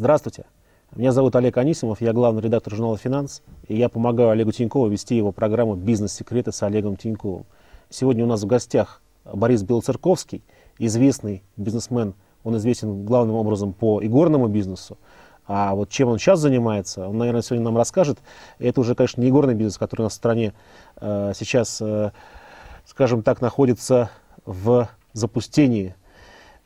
Здравствуйте. Меня зовут Олег Анисимов, я главный редактор журнала «Финанс», и я помогаю Олегу Тинькову вести его программу «Бизнес-секреты» с Олегом Тиньковым. Сегодня у нас в гостях Борис Белоцерковский, известный бизнесмен, он известен главным образом по игорному бизнесу, а вот чем он сейчас занимается, он, наверное, сегодня нам расскажет. Это уже, конечно, не игорный бизнес, который у нас в стране э, сейчас, э, скажем так, находится в запустении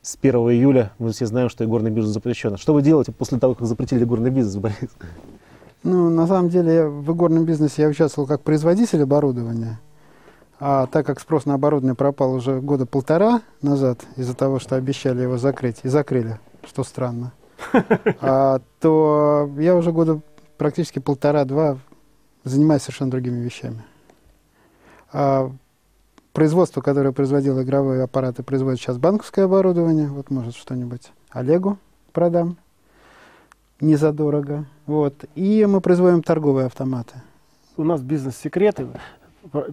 с 1 июля мы все знаем, что игорный бизнес запрещен. Что вы делаете после того, как запретили игорный бизнес, Борис? Ну, на самом деле, в игорном бизнесе я участвовал как производитель оборудования. А так как спрос на оборудование пропал уже года полтора назад из-за того, что обещали его закрыть, и закрыли, что странно, а, то я уже года практически полтора-два занимаюсь совершенно другими вещами. А производство, которое производило игровые аппараты, производит сейчас банковское оборудование. Вот, может, что-нибудь Олегу продам. Не задорого. Вот. И мы производим торговые автоматы. У нас бизнес-секреты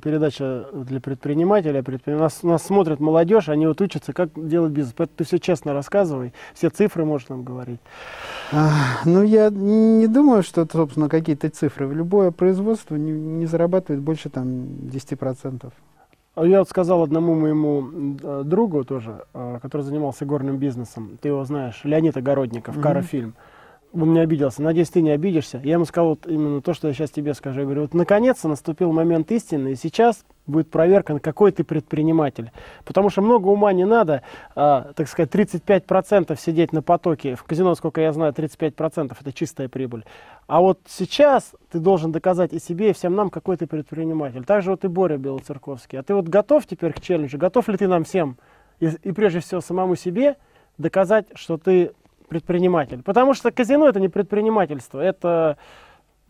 передача для предпринимателя. Нас, нас смотрят молодежь, они вот учатся, как делать бизнес. Поэтому ты все честно рассказывай, все цифры можешь нам говорить. А, ну, я не думаю, что, собственно, какие-то цифры. Любое производство не, не зарабатывает больше там 10%. А я вот сказал одному моему э, другу тоже, э, который занимался горным бизнесом, ты его знаешь, Леонид Огородников, mm-hmm. Карафильм. Он не обиделся. Надеюсь, ты не обидишься. Я ему сказал вот именно то, что я сейчас тебе скажу. Я говорю, вот наконец-то наступил момент истины, и сейчас будет проверка, на какой ты предприниматель. Потому что много ума не надо, а, так сказать, 35% сидеть на потоке. В казино, сколько я знаю, 35% это чистая прибыль. А вот сейчас ты должен доказать и себе, и всем нам, какой ты предприниматель. Так же вот и Боря Белоцерковский. А ты вот готов теперь к челленджу? Готов ли ты нам всем, и, и прежде всего самому себе, доказать, что ты предприниматель? Потому что казино это не предпринимательство, это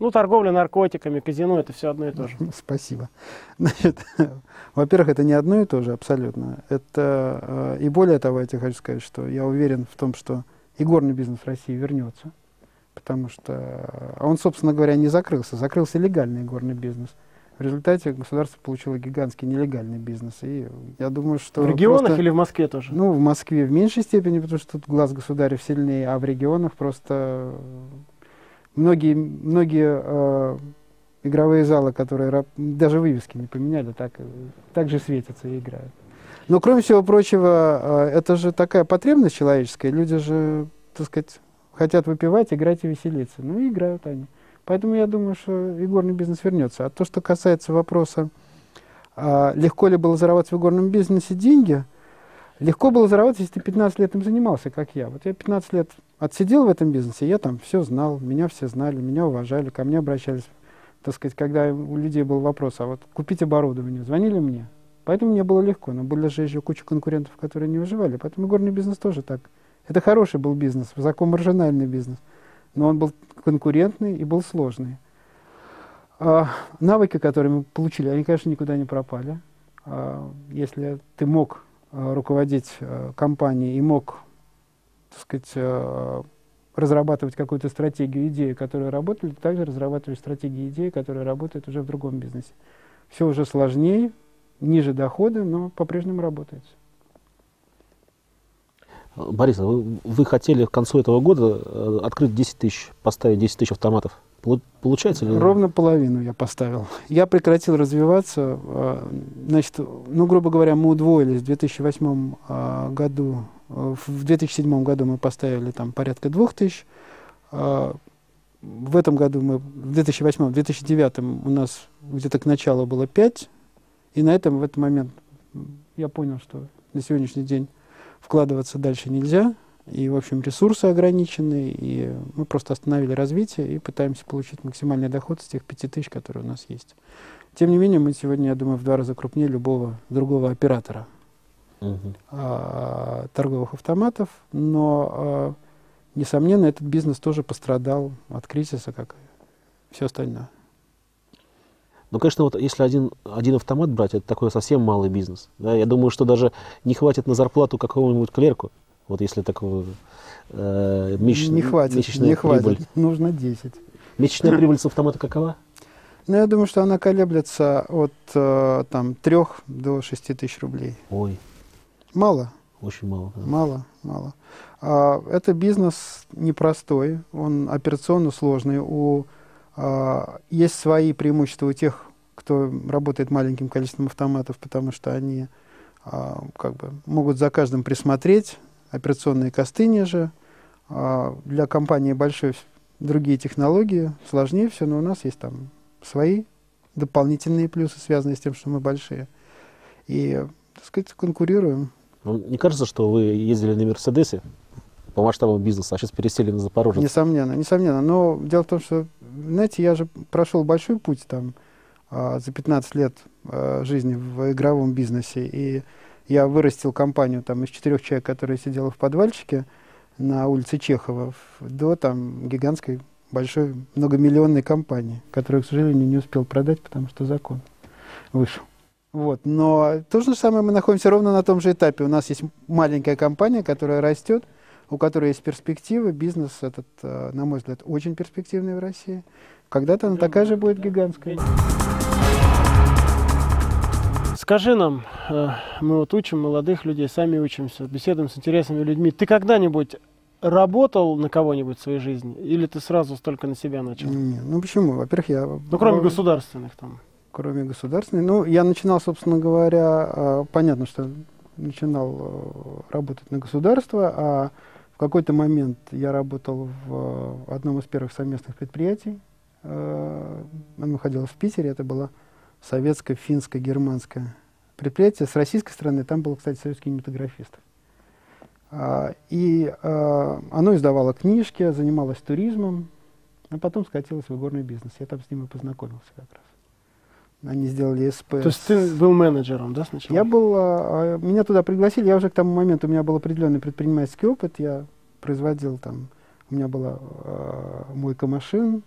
ну, торговля наркотиками, казино, это все одно и то же. Спасибо. Значит, во-первых, это не одно и то же абсолютно. Это, э, и более того, я тебе хочу сказать, что я уверен в том, что игорный бизнес в России вернется. Потому что а он, собственно говоря, не закрылся. Закрылся легальный игорный бизнес. В результате государство получило гигантский нелегальный бизнес. И я думаю, что... В регионах просто, или в Москве тоже? Ну, в Москве в меньшей степени, потому что тут глаз государев сильнее, а в регионах просто Многие, многие э, игровые залы, которые даже вывески не поменяли, так, так же светятся и играют. Но, кроме всего прочего, э, это же такая потребность человеческая. Люди же, так сказать, хотят выпивать, играть и веселиться. Ну и играют они. Поэтому я думаю, что игорный бизнес вернется. А то, что касается вопроса, э, легко ли было зарабатывать в игорном бизнесе деньги, легко было зарабатывать, если ты 15 лет им занимался, как я. Вот я 15 лет отсидел в этом бизнесе, я там все знал, меня все знали, меня уважали, ко мне обращались, так сказать, когда у людей был вопрос, а вот купить оборудование, звонили мне. Поэтому мне было легко, но были же еще куча конкурентов, которые не выживали. Поэтому горный бизнес тоже так. Это хороший был бизнес, высокомаржинальный бизнес, но он был конкурентный и был сложный. А, навыки, которые мы получили, они, конечно, никуда не пропали. А, если ты мог а, руководить а, компанией и мог так сказать, э, разрабатывать какую-то стратегию, идею, которые работали, также разрабатывать стратегии, идеи, которые работают уже в другом бизнесе. Все уже сложнее, ниже доходы, но по-прежнему работает. Борис, вы, вы хотели к концу этого года э, открыть 10 тысяч, поставить 10 тысяч автоматов. Получается ли? Ровно половину я поставил. Я прекратил развиваться. Э, значит, ну, грубо говоря, мы удвоились в 2008 году в 2007 году мы поставили там порядка 2000. А, в этом году мы, в 2008, в 2009 у нас где-то к началу было 5. И на этом, в этот момент, я понял, что на сегодняшний день вкладываться дальше нельзя. И, в общем, ресурсы ограничены, и мы просто остановили развитие и пытаемся получить максимальный доход с тех 5000, которые у нас есть. Тем не менее, мы сегодня, я думаю, в два раза крупнее любого другого оператора угу. торговых автоматов, но, а, несомненно, этот бизнес тоже пострадал от кризиса, как и все остальное. Ну, конечно, вот если один, один автомат брать, это такой совсем малый бизнес. Да? Я думаю, что даже не хватит на зарплату какого-нибудь клерку. Вот если такого э, месяч... Не хватит, месячная не прибыль. хватит. Нужно 10. Месячная прибыль с автомата какова? Ну, я думаю, что она колеблется от э, там, 3 до 6 тысяч рублей. Ой. Мало. Очень мало. Да. Мало, мало. А, это бизнес непростой, он операционно сложный. У, а, есть свои преимущества у тех, кто работает маленьким количеством автоматов, потому что они а, как бы могут за каждым присмотреть, операционные косты ниже. А, для компании большой другие технологии, сложнее все, но у нас есть там свои дополнительные плюсы, связанные с тем, что мы большие. И, так сказать, конкурируем. Ну, не кажется, что вы ездили на Мерседесе по масштабам бизнеса, а сейчас пересели на Запорожец? Несомненно, несомненно. Но дело в том, что, знаете, я же прошел большой путь там а, за 15 лет а, жизни в игровом бизнесе, и я вырастил компанию там из четырех человек, которые сидела в подвальчике на улице Чехова, до там гигантской большой многомиллионной компании, которую, к сожалению, не успел продать, потому что закон вышел. Вот. Но то же самое мы находимся ровно на том же этапе. У нас есть маленькая компания, которая растет, у которой есть перспективы. Бизнес этот, э, на мой взгляд, очень перспективный в России. Когда-то она такая же будет гигантская. Скажи нам, э, мы вот учим молодых людей, сами учимся, беседуем с интересными людьми. Ты когда-нибудь работал на кого-нибудь в своей жизни? Или ты сразу только на себя начал? Не, ну почему? Во-первых, я... Ну, кроме государственных там. Кроме государственных. Ну, я начинал, собственно говоря, э, понятно, что начинал э, работать на государство, а в какой-то момент я работал в одном из первых совместных предприятий. Оно находилось в Питере, это было советское, финское, германское предприятие. С российской стороны там был, кстати, союз кинематографистов. А, и а, оно издавало книжки, занималось туризмом, а потом скатилось в игорный бизнес. Я там с ними познакомился как раз. Они сделали СП. То есть ты был менеджером, да, сначала? Я был, а, меня туда пригласили, я уже к тому моменту, у меня был определенный предпринимательский опыт, я производил там, у меня была мойка машин,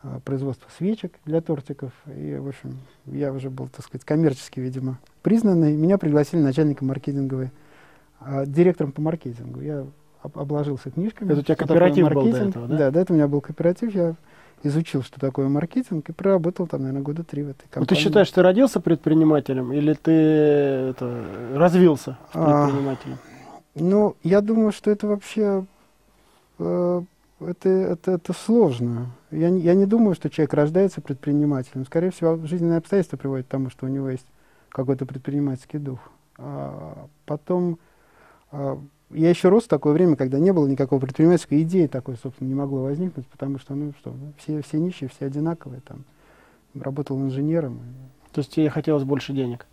а, производства свечек для тортиков. И, в общем, я уже был, так сказать, коммерчески, видимо, признанный. Меня пригласили начальником маркетинговой, а, директором по маркетингу. Я об, обложился книжками. Это у тебя кооператив был до этого, да? Да, до этого у меня был кооператив. Я изучил, что такое маркетинг, и проработал там, наверное, года три в этой компании. Ну, ты считаешь, ты родился предпринимателем или ты это, развился а, предпринимателем? А, ну, я думаю, что это вообще э, это, это, это сложно. Я, я не думаю, что человек рождается предпринимателем. Скорее всего, жизненные обстоятельства приводят к тому, что у него есть какой-то предпринимательский дух. А потом, а, я еще рос в такое время, когда не было никакого предпринимательской идеи такой, собственно, не могло возникнуть, потому что, ну что, все, все нищие, все одинаковые. Там. Работал инженером. То есть тебе хотелось больше денег?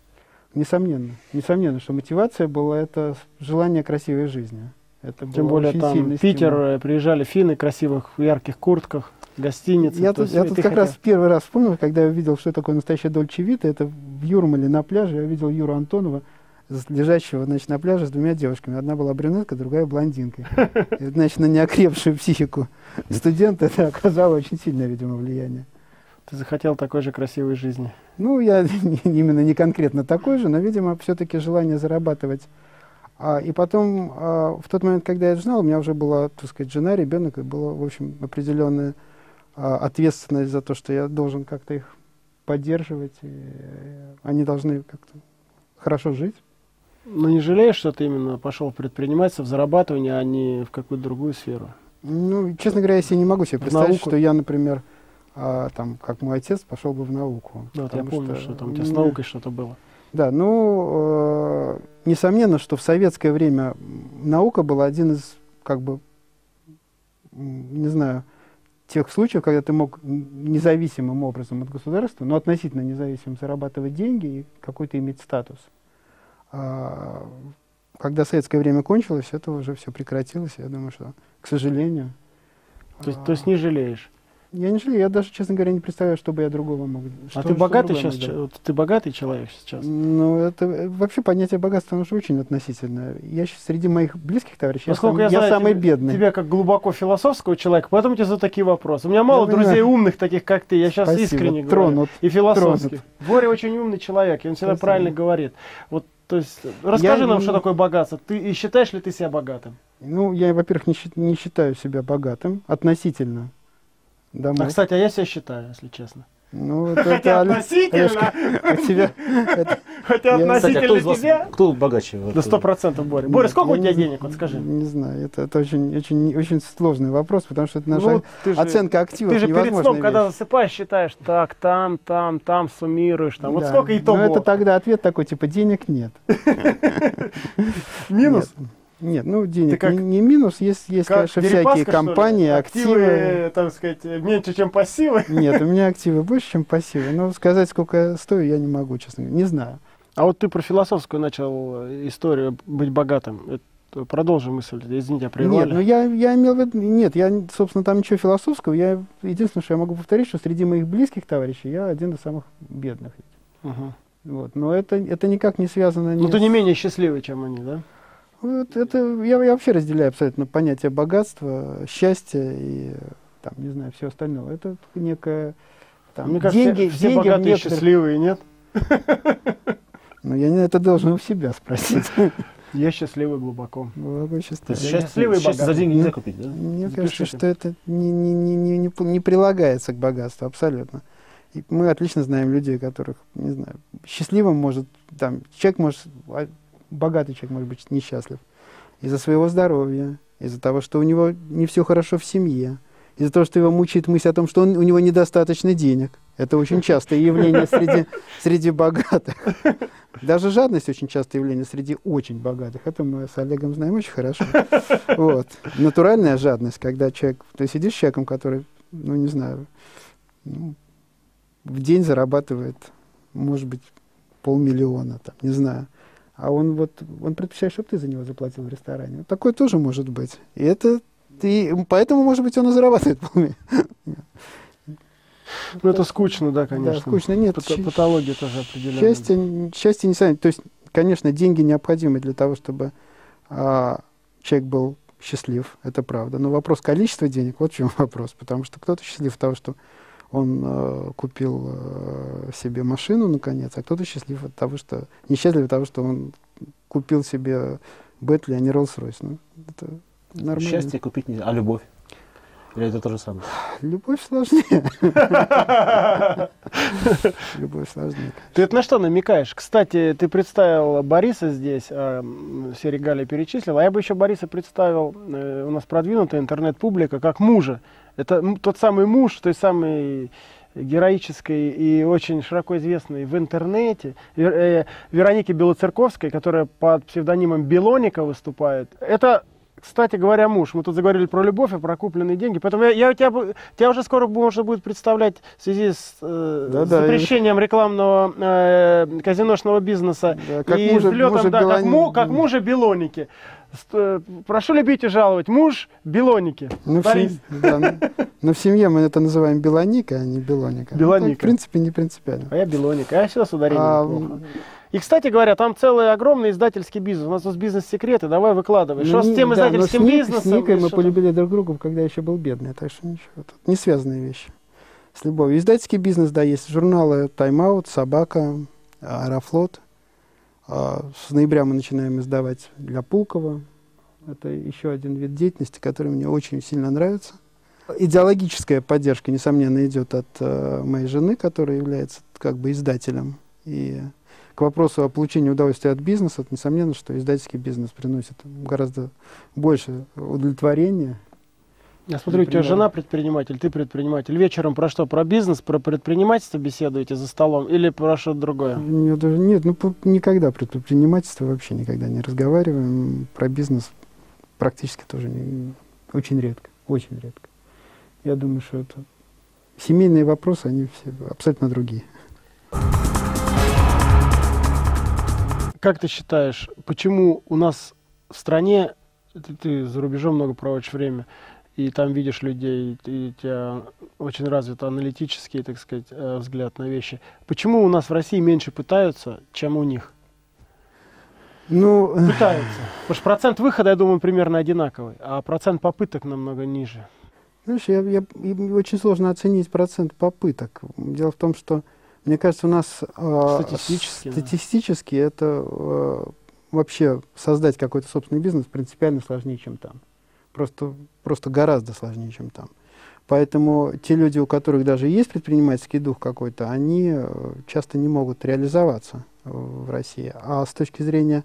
Несомненно. Несомненно, что мотивация была это желание красивой жизни. Это Тем более там Питер, стимул. Э, приезжали финны в красивых, ярких куртках, гостиницы. Я тут, я тут как хотел... раз первый раз вспомнил, когда я увидел, что такое настоящая Дольче Вита, это в Юрмале на пляже, я увидел Юру Антонова, лежащего значит, на пляже с двумя девушками. Одна была брюнетка, другая блондинка. И, значит, на неокрепшую психику студента это оказало очень сильное, видимо, влияние. Ты захотел такой же красивой жизни? Ну, я именно не конкретно такой же, но, видимо, все-таки желание зарабатывать а, и потом, а, в тот момент, когда я это знал, у меня уже была, так сказать, жена, ребенок, и была, в общем, определенная а, ответственность за то, что я должен как-то их поддерживать, и они должны как-то хорошо жить. Но не жалеешь, что ты именно пошел в предпринимательство, в зарабатывание, а не в какую-то другую сферу? Ну, честно говоря, я себе не могу себе представить, что я, например, а, там, как мой отец, пошел бы в науку. Да, я помню, что, что там у тебя с наукой что-то было. Да, ну, э, несомненно, что в советское время наука была один из, как бы, не знаю, тех случаев, когда ты мог независимым образом от государства, но относительно независимым зарабатывать деньги и какой-то иметь статус. А, когда советское время кончилось, это уже все прекратилось. Я думаю, что, к сожалению. То, а, то есть не жалеешь? Я не жалею, я даже, честно говоря, не представляю, что бы я другого мог. А ты богатый сейчас? Вот, ты богатый человек сейчас? Ну, это э, вообще понятие богатства, оно же очень относительное. Я сейчас среди моих близких товарищей, Насколько я, сам, я, я самый тебя, бедный. Тебя как глубоко философского человека, поэтому тебе за такие вопросы. У меня мало я друзей понимаю. умных таких, как ты, я сейчас Спасибо. искренне Тронут. говорю. И философских. Боря очень умный человек, и он всегда Спасибо. правильно говорит. Вот то есть, расскажи я нам, что такое богатство. Ты и считаешь ли ты себя богатым? Ну, я, во-первых, не, не считаю себя богатым относительно домой. А, кстати, а я себя считаю, если честно. Ну, это, Хотя это относительно. Олежка, у тебя, это, Хотя Я- Кстати, а кто относительно вас, тебя... кто богаче? этой- сто процентов, Боря. Боря, сколько у тебя не- денег? Вот скажи. Не знаю, это, это очень, очень, очень сложный вопрос, потому что это наша Ну, ты же- оценка активов Ты же перед сном, когда вещь. засыпаешь, считаешь, так, там, там, там, суммируешь, там. Вот Да. сколько итого? Ну, это тогда ответ такой, типа, денег нет. Минус? Нет, ну, денег как- не, не минус, есть, есть Как конечно, всякие компании, активы. активы, так сказать, меньше, чем пассивы. Нет, у меня активы больше, чем пассивы. Но сказать, сколько я стою, я не могу, честно говоря. Не знаю. А вот ты про философскую начал э, историю быть богатым. Это- Продолжи мысль, извините, я прервали. Нет, ну я, я имел в виду, нет, я, собственно, там ничего философского. Я, единственное, что я могу повторить, что среди моих близких товарищей я один из самых бедных. Мгм. Вот. Но это, это никак не связано ни Ну ты с- не менее счастливый, чем они, да? Вот это, я, я вообще разделяю абсолютно понятие богатства, счастья и, там, не знаю, все остальное. Это некое, там, Мне кажется, деньги, все, все деньги богатые некоторых- счастливые, нет? Ну, я не это должен у себя спросить. Я счастливый глубоко. Счастье, счастливый и счастье за деньги нельзя купить, да? Мне Запишите. кажется, что это не, не, не, не, не, не прилагается к богатству абсолютно. И мы отлично знаем людей, которых, не знаю, счастливым может, там, человек может, а, богатый человек может быть несчастлив из-за своего здоровья, из-за того, что у него не все хорошо в семье, из-за того, что его мучает мысль о том, что он, у него недостаточно денег. Это очень частое явление среди, среди богатых. Даже жадность очень частое явление среди очень богатых. Это мы с Олегом знаем очень хорошо. Вот. Натуральная жадность, когда человек... Ты сидишь с человеком, который, ну, не знаю, ну, в день зарабатывает, может быть, полмиллиона, там, не знаю. А он вот, он предпочитает, чтобы ты за него заплатил в ресторане. Вот такое тоже может быть. И это ты, поэтому, может быть, он и зарабатывает полмиллиона. Ну это скучно, да, конечно. Да, скучно. Нет, щ- Патология тоже определенная. Счастье, счастье не сами. То есть, конечно, деньги необходимы для того, чтобы а, человек был счастлив, это правда. Но вопрос количества денег, вот в чем вопрос. Потому что кто-то счастлив от того, что он э, купил э, себе машину, наконец, а кто-то счастлив от того, что... Несчастлив от того, что он купил себе Бентли, а не Роллс-Ройс. Ну, это нормально. Счастье купить нельзя. А любовь? Или это то же самое? Любовь сложнее. Любовь сложнее. Ты это на что намекаешь? Кстати, ты представил Бориса здесь, а, все регалии перечислил, а я бы еще Бориса представил, э, у нас продвинутая интернет-публика, как мужа. Это тот самый муж, той самой героической и очень широко известной в интернете Вер- э, Вероники Белоцерковской, которая под псевдонимом Белоника выступает. Это кстати говоря, муж. Мы тут заговорили про любовь и про купленные деньги. Поэтому я, я тебя, тебя уже скоро можно будет представлять в связи с э, Да-да, запрещением рекламного э, казиношного бизнеса Да, как и мужа- взлетом, мужа да, как, Белони- му- как мужа Белоники. Прошу любить и жаловать. Муж Белоники. Ну, в, Борис. сем- да, ну, но в семье мы это называем белоника, а не белоника. Ну, Белоника. так, в принципе, не принципиально. А я Белоника. А я всегда с ударением А, плохо. И, кстати говоря, там целый огромный издательский бизнес. У нас тут бизнес-секреты. Давай выкладывай. Ну, что с тем да, издательским с Ник- бизнесом? С Никой мы полюбили друг друга, когда еще был бедный, так что ничего. Тут не связанные вещи с любовью. Издательский бизнес, да, есть журналы «Тайм-аут», «Собака», «Аэрофлот». А, С ноября мы начинаем издавать для Пулкова. Это еще один вид деятельности, который мне очень сильно нравится. Идеологическая поддержка, несомненно, идет от э, моей жены, которая является как бы издателем. И к вопросу о получении удовольствия от бизнеса, это несомненно, что издательский бизнес приносит гораздо больше удовлетворения. Я смотрю, у тебя жена предприниматель, ты предприниматель. Вечером про что? Про бизнес, про предпринимательство беседуете за столом или про что-то другое? У нее даже нет, ну никогда про предпринимательство вообще никогда не разговариваем. Про бизнес практически тоже не- очень редко, очень редко. Я думаю, что это семейные вопросы, они все абсолютно другие. Как ты считаешь, почему у нас в стране, ты, ты за рубежом много проводишь время, и там видишь людей, и у тебя очень развит аналитический, так сказать, э, взгляд на вещи. Почему у нас в России меньше пытаются, чем у них? Ну, Пытаются. Потому что процент выхода, я думаю, примерно одинаковый, а процент попыток намного ниже. Знаешь, я, я- очень сложно оценить процент попыток. Дело в том, что, мне кажется, у нас э, Статистически, да. статистически это э, вообще создать какой-то собственный бизнес принципиально сложнее, чем там. Просто, просто гораздо сложнее, чем там. Поэтому те люди, у которых даже есть предпринимательский дух какой-то, они э, часто не могут реализоваться в России. А с точки зрения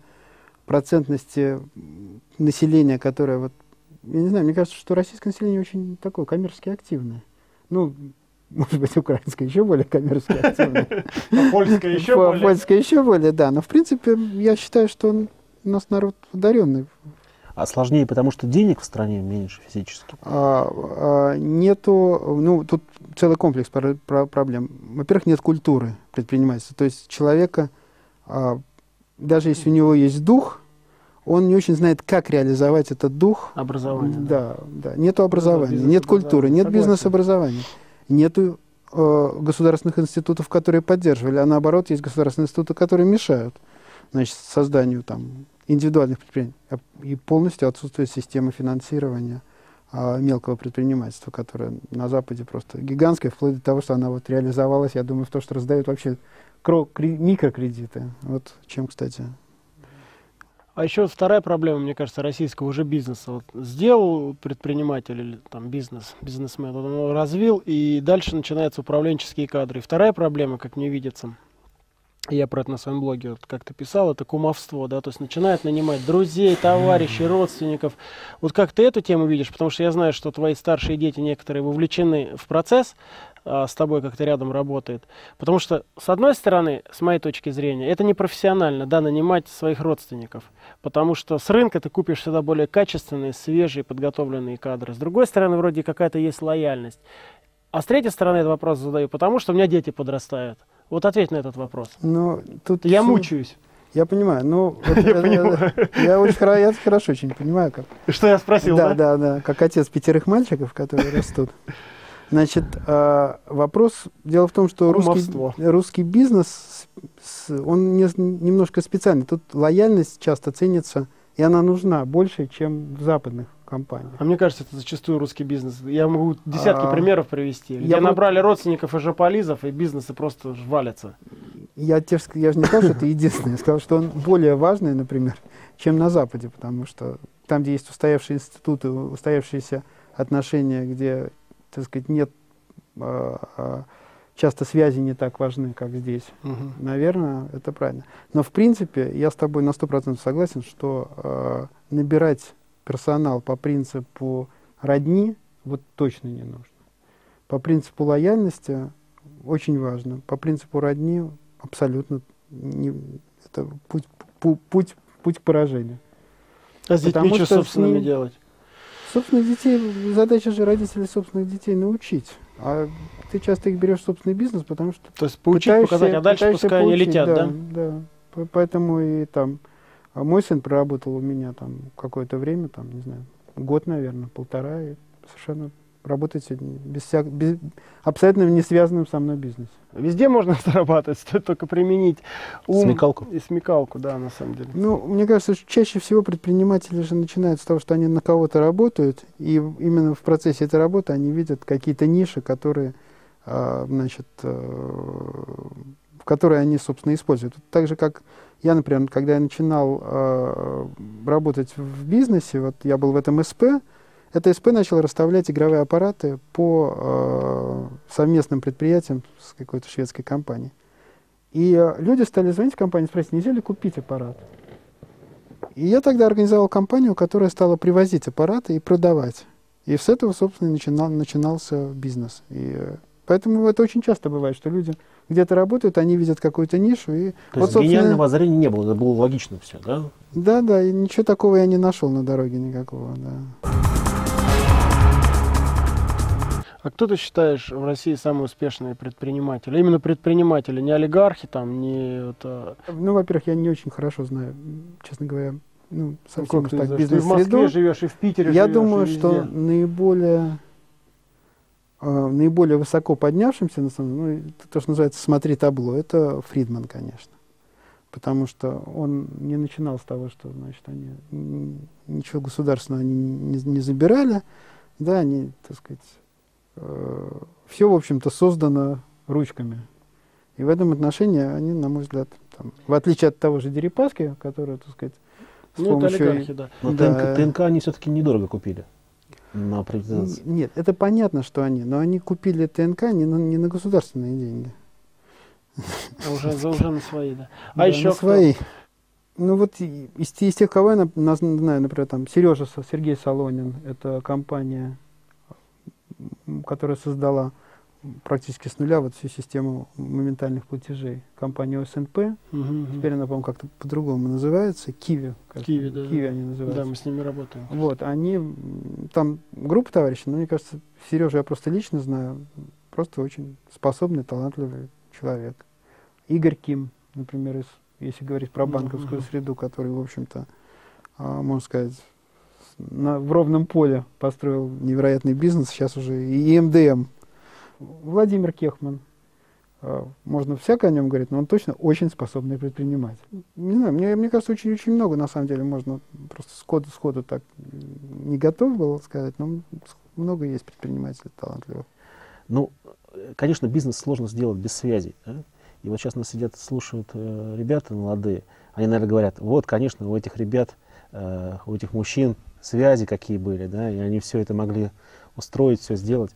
процентности населения, которое вот, я не знаю, мне кажется, что российское население очень такое коммерчески активное. Ну, может быть, украинское еще более коммерчески активное. А польское еще более? Польское еще более, да. Но, в принципе, я считаю, что он, у нас народ одаренный. А сложнее, потому что денег в стране меньше физически? А, а, нету, ну, тут целый комплекс про, про проблем. Во-первых, нет культуры предпринимательства. То есть человека, а, даже если у него есть дух, он не очень знает, как реализовать этот дух. Образование. Да, да. да. Нету образования, нет культуры, нет бизнес-образования, нету э, государственных институтов, которые поддерживали, а наоборот, есть государственные институты, которые мешают значит, созданию там, индивидуальных предприятий. А, и полностью отсутствует система финансирования а, мелкого предпринимательства, которая на Западе просто гигантская, вплоть до того, что она вот реализовалась, я думаю, в то, что раздают вообще микрокредиты. Вот чем, кстати, а еще вторая проблема, мне кажется, российского уже бизнеса. Вот сделал предприниматель или там бизнес, бизнесмен, он его развил, и дальше начинаются управленческие кадры. И вторая проблема, как мне видится, я про это на своем блоге вот как-то писал, это кумовство, да, то есть начинает нанимать друзей, товарищей, родственников. Вот как ты эту тему видишь? Потому что я знаю, что твои старшие дети некоторые вовлечены в процесс, с тобой как-то рядом работает. Потому что, с одной стороны, с моей точки зрения, это не профессионально, да, нанимать своих родственников. Потому что с рынка ты купишь всегда более качественные, свежие, подготовленные кадры. С другой стороны, вроде какая-то есть лояльность. А с третьей стороны, этот вопрос задаю, потому что у меня дети подрастают. Вот ответь на этот вопрос. Ну, тут я мучаюсь. Я понимаю, ну, вот, я, понимаю. я очень хорошо, я хорошо очень понимаю, как. Что я спросил, да? Да, да, да, как отец пятерых мальчиков, которые растут. Значит, э, вопрос, дело в том, что русский, русский бизнес, он не, немножко специальный. Тут лояльность часто ценится, и она нужна больше, чем в западных компаниях. А мне кажется, это зачастую русский бизнес. Я могу десятки а, примеров привести, где я набрали родственников и жополизов, и бизнесы просто валятся. Я, тебе, я же не сказал, что это единственное. Я сказал, что он более важный, например, чем на Западе, потому что там, где есть устоявшие институты, устоявшиеся отношения, где так сказать, нет, а, а, часто связи не так важны, как здесь. Угу. Наверное, это правильно. Но в принципе, я с тобой на сто процентов согласен, что э, набирать персонал по принципу родни вот точно не нужно. По принципу лояльности очень важно. По принципу родни абсолютно не, это путь, путь, путь, путь к поражению. А с детьми что собственными ним, делать? Собственных детей, задача же родителей собственных детей научить. А ты часто их берешь в собственный бизнес, потому что... То есть поучить, показать, а дальше пускай поучить, они летят, да? Да, да. Поэтому и там... А мой сын проработал у меня там какое-то время, там, не знаю, год, наверное, полтора, и совершенно работать без всяк, без, абсолютно не связанным со мной бизнесе. Везде можно зарабатывать, стоит только применить ум смекалку. и смекалку, да, на самом деле. Ну, мне кажется, что чаще всего предприниматели же начинают с того, что они на кого-то работают, и именно в процессе этой работы они видят какие-то ниши, которые, а, значит, э, которые они, собственно, используют. Так же, как я, например, когда я начинал а, работать в бизнесе, вот я был в этом СП, это СП начал расставлять игровые аппараты по э, совместным предприятиям с какой-то шведской компанией. И э, люди стали звонить в компанию, спросить, нельзя ли купить аппарат. И я тогда организовал компанию, которая стала привозить аппараты и продавать. И с этого, собственно, начинал, начинался бизнес. И, э, поэтому это очень часто бывает, что люди где-то работают, они видят какую-то нишу. И То вот, есть гениального озарения не было, это было логично все, да? Да, да, и ничего такого я не нашел на дороге никакого, да. А кто ты считаешь в России самые успешные предприниматели? Именно предприниматели, не олигархи там, не... Это... Ну, во-первых, я не очень хорошо знаю, честно говоря, ну, совсем ну, так бизнес Ты в Москве живешь и в Питере Я живешь, думаю, что наиболее, э, наиболее высоко поднявшимся, на самом, ну, то, что называется «смотри табло», это Фридман, конечно. Потому что он не начинал с того, что, значит, они ничего государственного они не, не забирали, да, они, так сказать, все, в общем-то, создано ручками. И в этом отношении они, на мой взгляд, там, в отличие от того же Дерипаски, который, так сказать, с ну, помощью... Олигархи, да. Но да. ТНК, ТНК они все-таки недорого купили на приватизации. Нет, это понятно, что они, но они купили ТНК не на, не на государственные деньги. А уже, за- уже на свои, да. А Да, еще на кто? свои. Ну вот из, из тех, кого я знаю, например, там Сережа, Сергей Солонин, это компания, которая создала практически с нуля вот всю систему моментальных платежей. Компания СНП, Мгм, мгм. теперь она, по-моему, как-то по-другому называется, Киви. Киви, да, да. Киви они Да, называются. мы с ними работаем. Вот, они, там группа товарищей, но мне кажется, Сережу я просто лично знаю, просто очень способный, талантливый человек. Игорь Ким, например, из, если говорить про банковскую мгм. среду, который, в общем-то, а, можно сказать, на, в ровном поле построил невероятный бизнес, сейчас уже и МДМ. Владимир Кехман. А, Можно всякое о нем говорить, но он точно очень способный предприниматель. Не знаю, мне, мне кажется, очень-очень много, на самом деле, можно просто сходу, сходу так не готов был сказать, но много есть предпринимателей талантливых. Ну, конечно, бизнес сложно сделать без связи. да. И вот сейчас нас сидят, слушают э, ребята молодые. Они, наверное, говорят, вот, конечно, у этих ребят, э, у этих мужчин связи какие были, да, и они все это могли устроить, все сделать.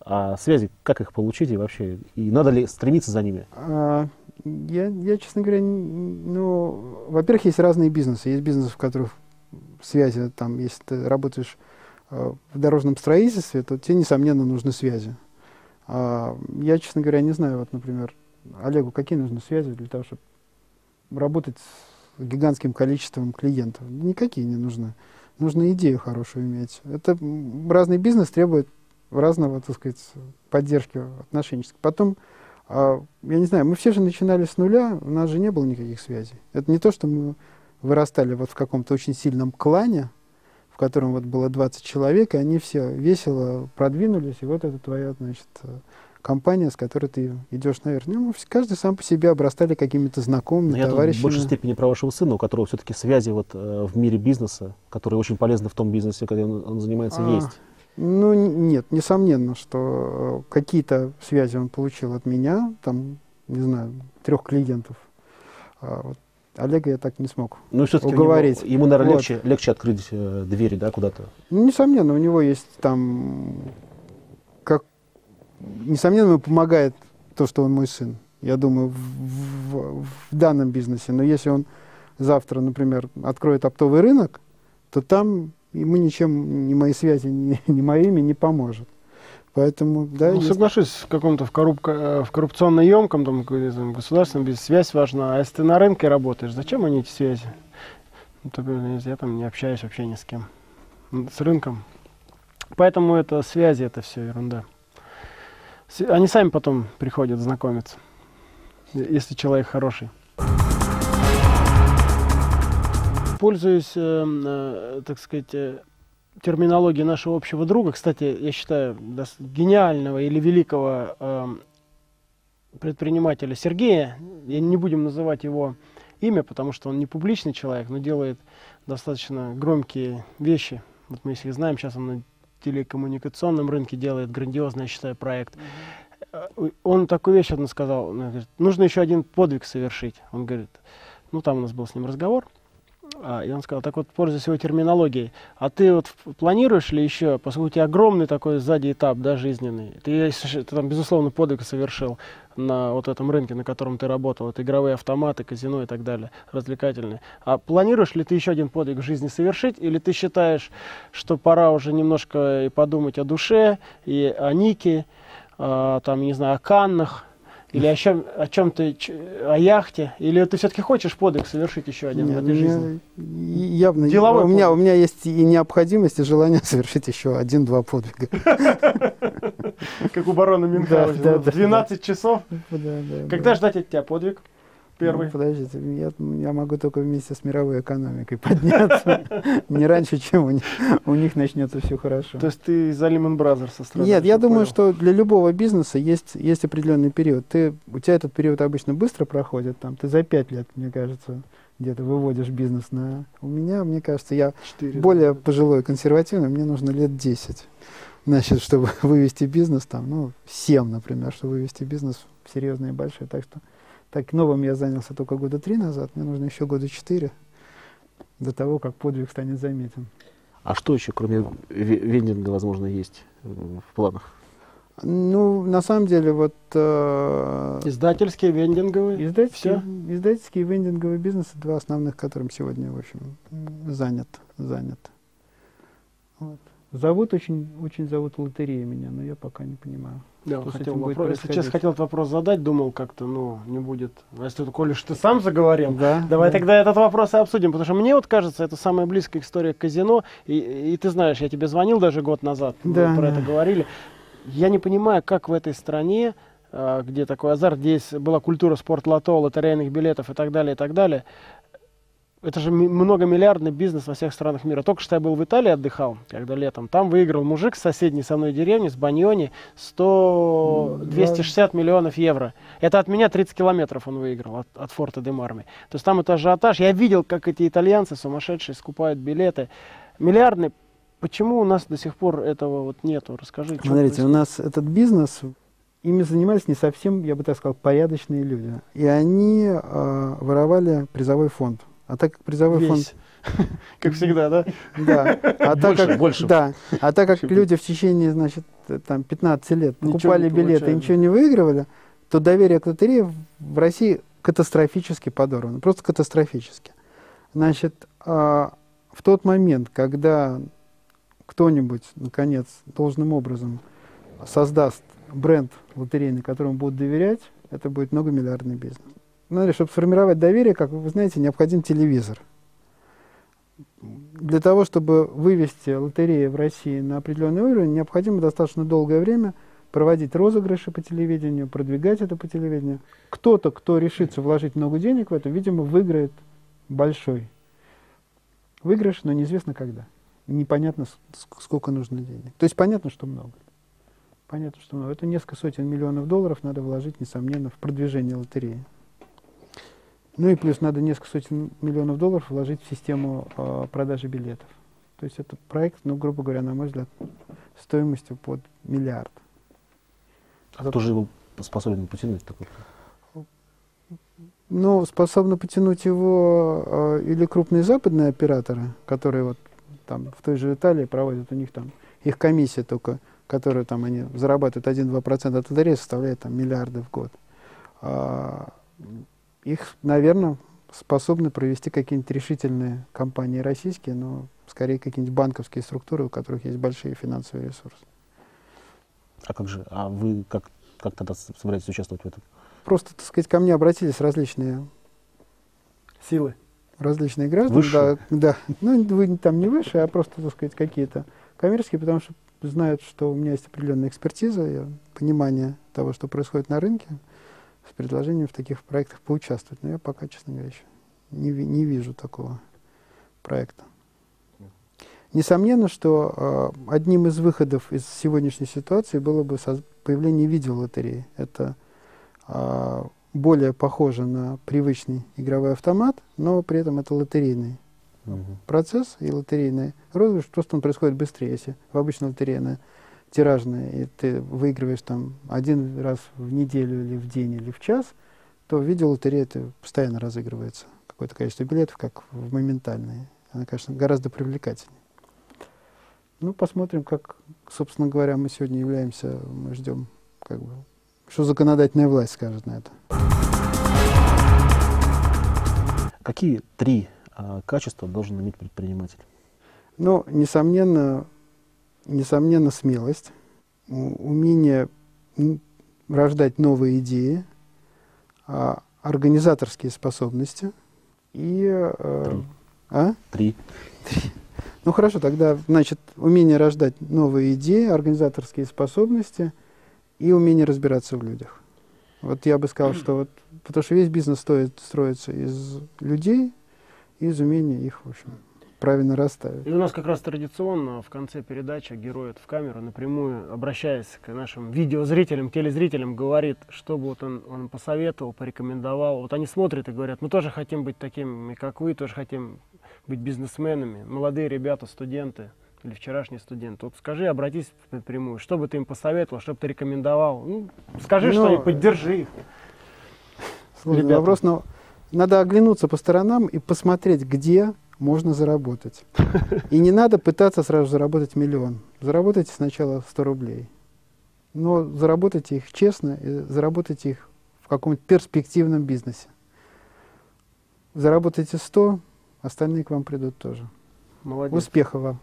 А связи, как их получить и вообще? И надо ли стремиться за ними? А, я, я, честно говоря, ну, во-первых, есть разные бизнесы. Есть бизнесы, в которых связи, там, если ты работаешь э, в дорожном строительстве, то тебе, несомненно, нужны связи. А, я, честно говоря, не знаю, вот, например, Олегу, какие нужны связи для того, чтобы работать с гигантским количеством клиентов? Никакие не нужны. Нужно идею хорошую иметь. Это разный бизнес требует разного, так сказать, поддержки отношенческой. Потом, а, я не знаю, мы все же начинали с нуля, у нас же не было никаких связей. Это не то, что мы вырастали вот в каком-то очень сильном клане, в котором вот было 20 человек, и они все весело продвинулись, и вот это твоя, значит, компания, с которой ты идешь наверх. Ну, каждый сам по себе обрастали какими-то знакомыми, Но я тут в товарищами. большей степени про вашего сына, у которого все-таки связи вот, э, в мире бизнеса, которые очень полезны в том бизнесе, когда он, он занимается, А, есть. Ну, нет, несомненно, что э, какие-то связи он получил от меня, там, не знаю, трех клиентов. А вот Олега я так не смог. Ну, уговорить. ему, наверное, Вот. легче, легче открыть э, двери, да, куда-то. Ну, несомненно, у него есть там, несомненно, ему помогает то, что он мой сын. Я думаю, в, в- в данном бизнесе. Но если он завтра, например, откроет оптовый рынок, то там ему ничем ни мои связи, ни, ни моими не поможет. Поэтому, да, ну, есть- соглашусь, в каком-то в, коррупка- э, в коррупционно емком там, там, государственном бизнесе связь важна. А если ты на рынке работаешь, зачем они эти связи? Ну, э, я там не общаюсь вообще ни с кем. С рынком. Поэтому это связи, это все ерунда. Они сами потом приходят знакомиться, если человек хороший. Пользуюсь, э, э, так сказать, э, терминологией нашего общего друга, кстати, я считаю, гениального или великого эм, предпринимателя Сергея, я не будем называть его имя, потому что он не публичный человек, но делает достаточно громкие вещи. Вот мы если знаем, сейчас он телекоммуникационном рынке делает грандиозный, я считаю, проект. Э, Он такую вещь одну сказал, он говорит, нужно еще один подвиг совершить. Он говорит, ну там у нас был с ним разговор, а, и он сказал, так вот, пользуясь его терминологией, а ты вот планируешь ли еще, поскольку у тебя огромный такой сзади этап, да, жизненный, ты, ты там, безусловно, подвиг совершил на вот этом рынке, на котором ты работал, это игровые автоматы, казино и так далее, развлекательные. А планируешь ли ты еще один подвиг в жизни совершить, или ты считаешь, что пора уже немножко и подумать о душе, и о Нике, а, там, не знаю, о Каннах, или о чем, о чем ты, о яхте, или ты все-таки хочешь подвиг совершить еще один Нет, в этой жизни? явно Деловой у меня, у меня есть и необходимость, и желание совершить еще один-два подвига. Как у барона Мюнхгаузена. в да, 12 часов. Да, да, Когда да. ждать от тебя подвиг? Первый. Ну, подождите, я, я могу только вместе с мировой экономикой подняться. Не раньше, чем у них, начнется все хорошо. То есть ты из Lehman Brothers Нет, я думаю, что для любого бизнеса есть, есть определенный период. Ты, у тебя этот период обычно быстро проходит, там, ты за пять лет, мне кажется, где-то выводишь бизнес на... У меня, мне кажется, я более да. пожилой, консервативный, мне нужно лет 10. Значит, чтобы вывести бизнес, там, ну, 7, например, чтобы вывести бизнес серьезный и большой. Так что так новым я занялся только года три назад, мне нужно еще года четыре до того, как подвиг станет заметен. А что еще, кроме ве- вендинга, возможно, есть э, в планах? Ну, на самом деле, вот... Э, Издательские, вендинговые. Издательский, издательский и вендинговый бизнес — два основных, которым сегодня, в общем, занят. занят. Вот. Зовут очень, очень зовут лотерея меня, но я пока не понимаю. Да, хотел вопрос, если честно, хотел этот вопрос задать, думал как-то, ну, не будет. А если, коли ж ты сам заговорил, да, давай да. тогда этот вопрос и обсудим, потому что мне вот кажется, это самая близкая история к казино, и, и ты знаешь, я тебе звонил даже год назад, да, мы про да. это говорили. Я не понимаю, как в этой стране, а, где такой азарт, здесь была культура спорт-лото, лотерейных билетов и так далее, и так далее, это же многомиллиардный бизнес во всех странах мира. Только что я был в Италии, отдыхал, когда летом. Там выиграл мужик с соседней со мной деревни, с Баньони, 100, 260 миллионов евро. Это от меня 30 километров он выиграл от, от форта де Марми. То есть там это ажиотаж. Я видел, как эти итальянцы сумасшедшие скупают билеты. Миллиардный. Почему у нас до сих пор этого вот нету? Расскажи. Смотрите, у нас этот бизнес, ими занимались не совсем, я бы так сказал, порядочные люди. И они э, воровали призовой фонд. А так как призовой Весь. фонд... Как всегда, да? Да. А так как, больше. Да. А так как люди в течение, значит, там 15 лет покупали билеты и ничего не выигрывали, то доверие к лотерее в России катастрофически подорвано. Просто катастрофически. Значит, а, в тот момент, когда кто-нибудь, наконец, должным образом создаст бренд лотерейный, которому будут доверять, это будет многомиллиардный бизнес. Ну, чтобы сформировать доверие, как вы знаете, необходим телевизор. Для того, чтобы вывести лотереи в России на определенный уровень, необходимо достаточно долгое время проводить розыгрыши по телевидению, продвигать это по телевидению. Кто-то, кто решится вложить много денег в это, видимо, выиграет большой выигрыш, но неизвестно когда. Непонятно, сколько нужно денег. То есть понятно, что много. Понятно, что много. Это несколько сотен миллионов долларов надо вложить, несомненно, в продвижение лотереи. Ну и плюс надо несколько сотен миллионов долларов вложить в систему э, продажи билетов. То есть это проект, ну, грубо говоря, на мой взгляд, стоимостью под миллиард. А кто же его способен потянуть такой? Ну, способны потянуть его э, или крупные западные операторы, которые вот там в той же Италии проводят, у них там их комиссия только, которую там они зарабатывают 1-2% от лотереи, составляет там миллиарды в год. А, их, наверное, способны провести какие-нибудь решительные компании российские, но скорее какие-нибудь банковские структуры, у которых есть большие финансовые ресурсы. А как же, а вы как, как тогда собираетесь участвовать в этом? Просто, так сказать, ко мне обратились различные силы. Различные граждане. Высшие? Да, да. Ну, вы там не выше, а просто, так сказать, какие-то коммерческие, потому что знают, что у меня есть определенная экспертиза, понимание того, что происходит на рынке с предложением в таких проектах поучаствовать. Но я пока, честно говоря, еще не, не вижу такого проекта. Несомненно, что э, одним из выходов из сегодняшней ситуации было бы появление видеолотереи. Это э, более похоже на привычный игровой автомат, но при этом это лотерейный угу. процесс и лотерейный розыгрыш. Просто он происходит быстрее, если в обычной лотерейной тиражная, и ты выигрываешь там один раз в неделю или в день или в час, то в видеолотерее это постоянно разыгрывается какое-то количество билетов, как в моментальной. Она, конечно, гораздо привлекательнее. Ну, посмотрим, как, собственно говоря, мы сегодня являемся, мы ждем, как бы, что законодательная власть скажет на это. Какие три а, качества должен иметь предприниматель? Ну, несомненно, несомненно, смелость, умение рождать новые идеи, а, организаторские способности и... Э, Три. А? Три. Три. Ну хорошо, тогда, значит, умение рождать новые идеи, организаторские способности и умение разбираться в людях. Вот я бы сказал, что вот, потому что весь бизнес стоит, строится из людей из умения их, в общем, правильно расставить. И у нас как раз традиционно в конце передачи герой в камеру напрямую, обращаясь к нашим видеозрителям, телезрителям, говорит, что бы вот он, он посоветовал, порекомендовал. Вот они смотрят и говорят, мы тоже хотим быть такими, как вы, тоже хотим быть бизнесменами. Молодые ребята, студенты или вчерашний студент. Вот скажи, обратись напрямую, что бы ты им посоветовал, что бы ты рекомендовал. Ну, скажи ну, что-нибудь, поддержи их. Сложный вопрос, но надо оглянуться по сторонам и посмотреть, где можно заработать. И не надо пытаться сразу заработать миллион. Заработайте сначала 100 рублей. но заработайте их честно, и заработайте их в каком-то перспективном бизнесе. Заработайте 100, остальные к вам придут тоже. Молодец. Успехов вам!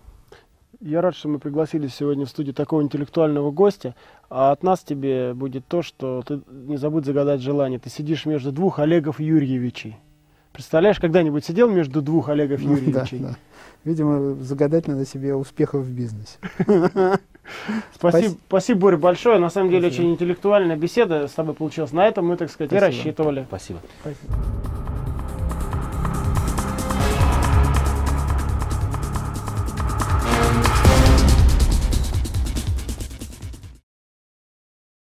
Я рад, что мы пригласили сегодня в студию такого интеллектуального гостя. А от нас тебе будет то, что ты не забудь загадать желание. Ты сидишь между двух Олегов Юрьевичей. Представляешь, когда-нибудь сидел между двух Олегов Ну, да, Юрьевичей? да. Видимо, загадать надо себе успехов в бизнесе. Спасибо, спасибо, Боря, большое. На самом деле очень интеллектуальная беседа с тобой получилась. На этом мы, так сказать, и рассчитывали. Спасибо. Спасибо.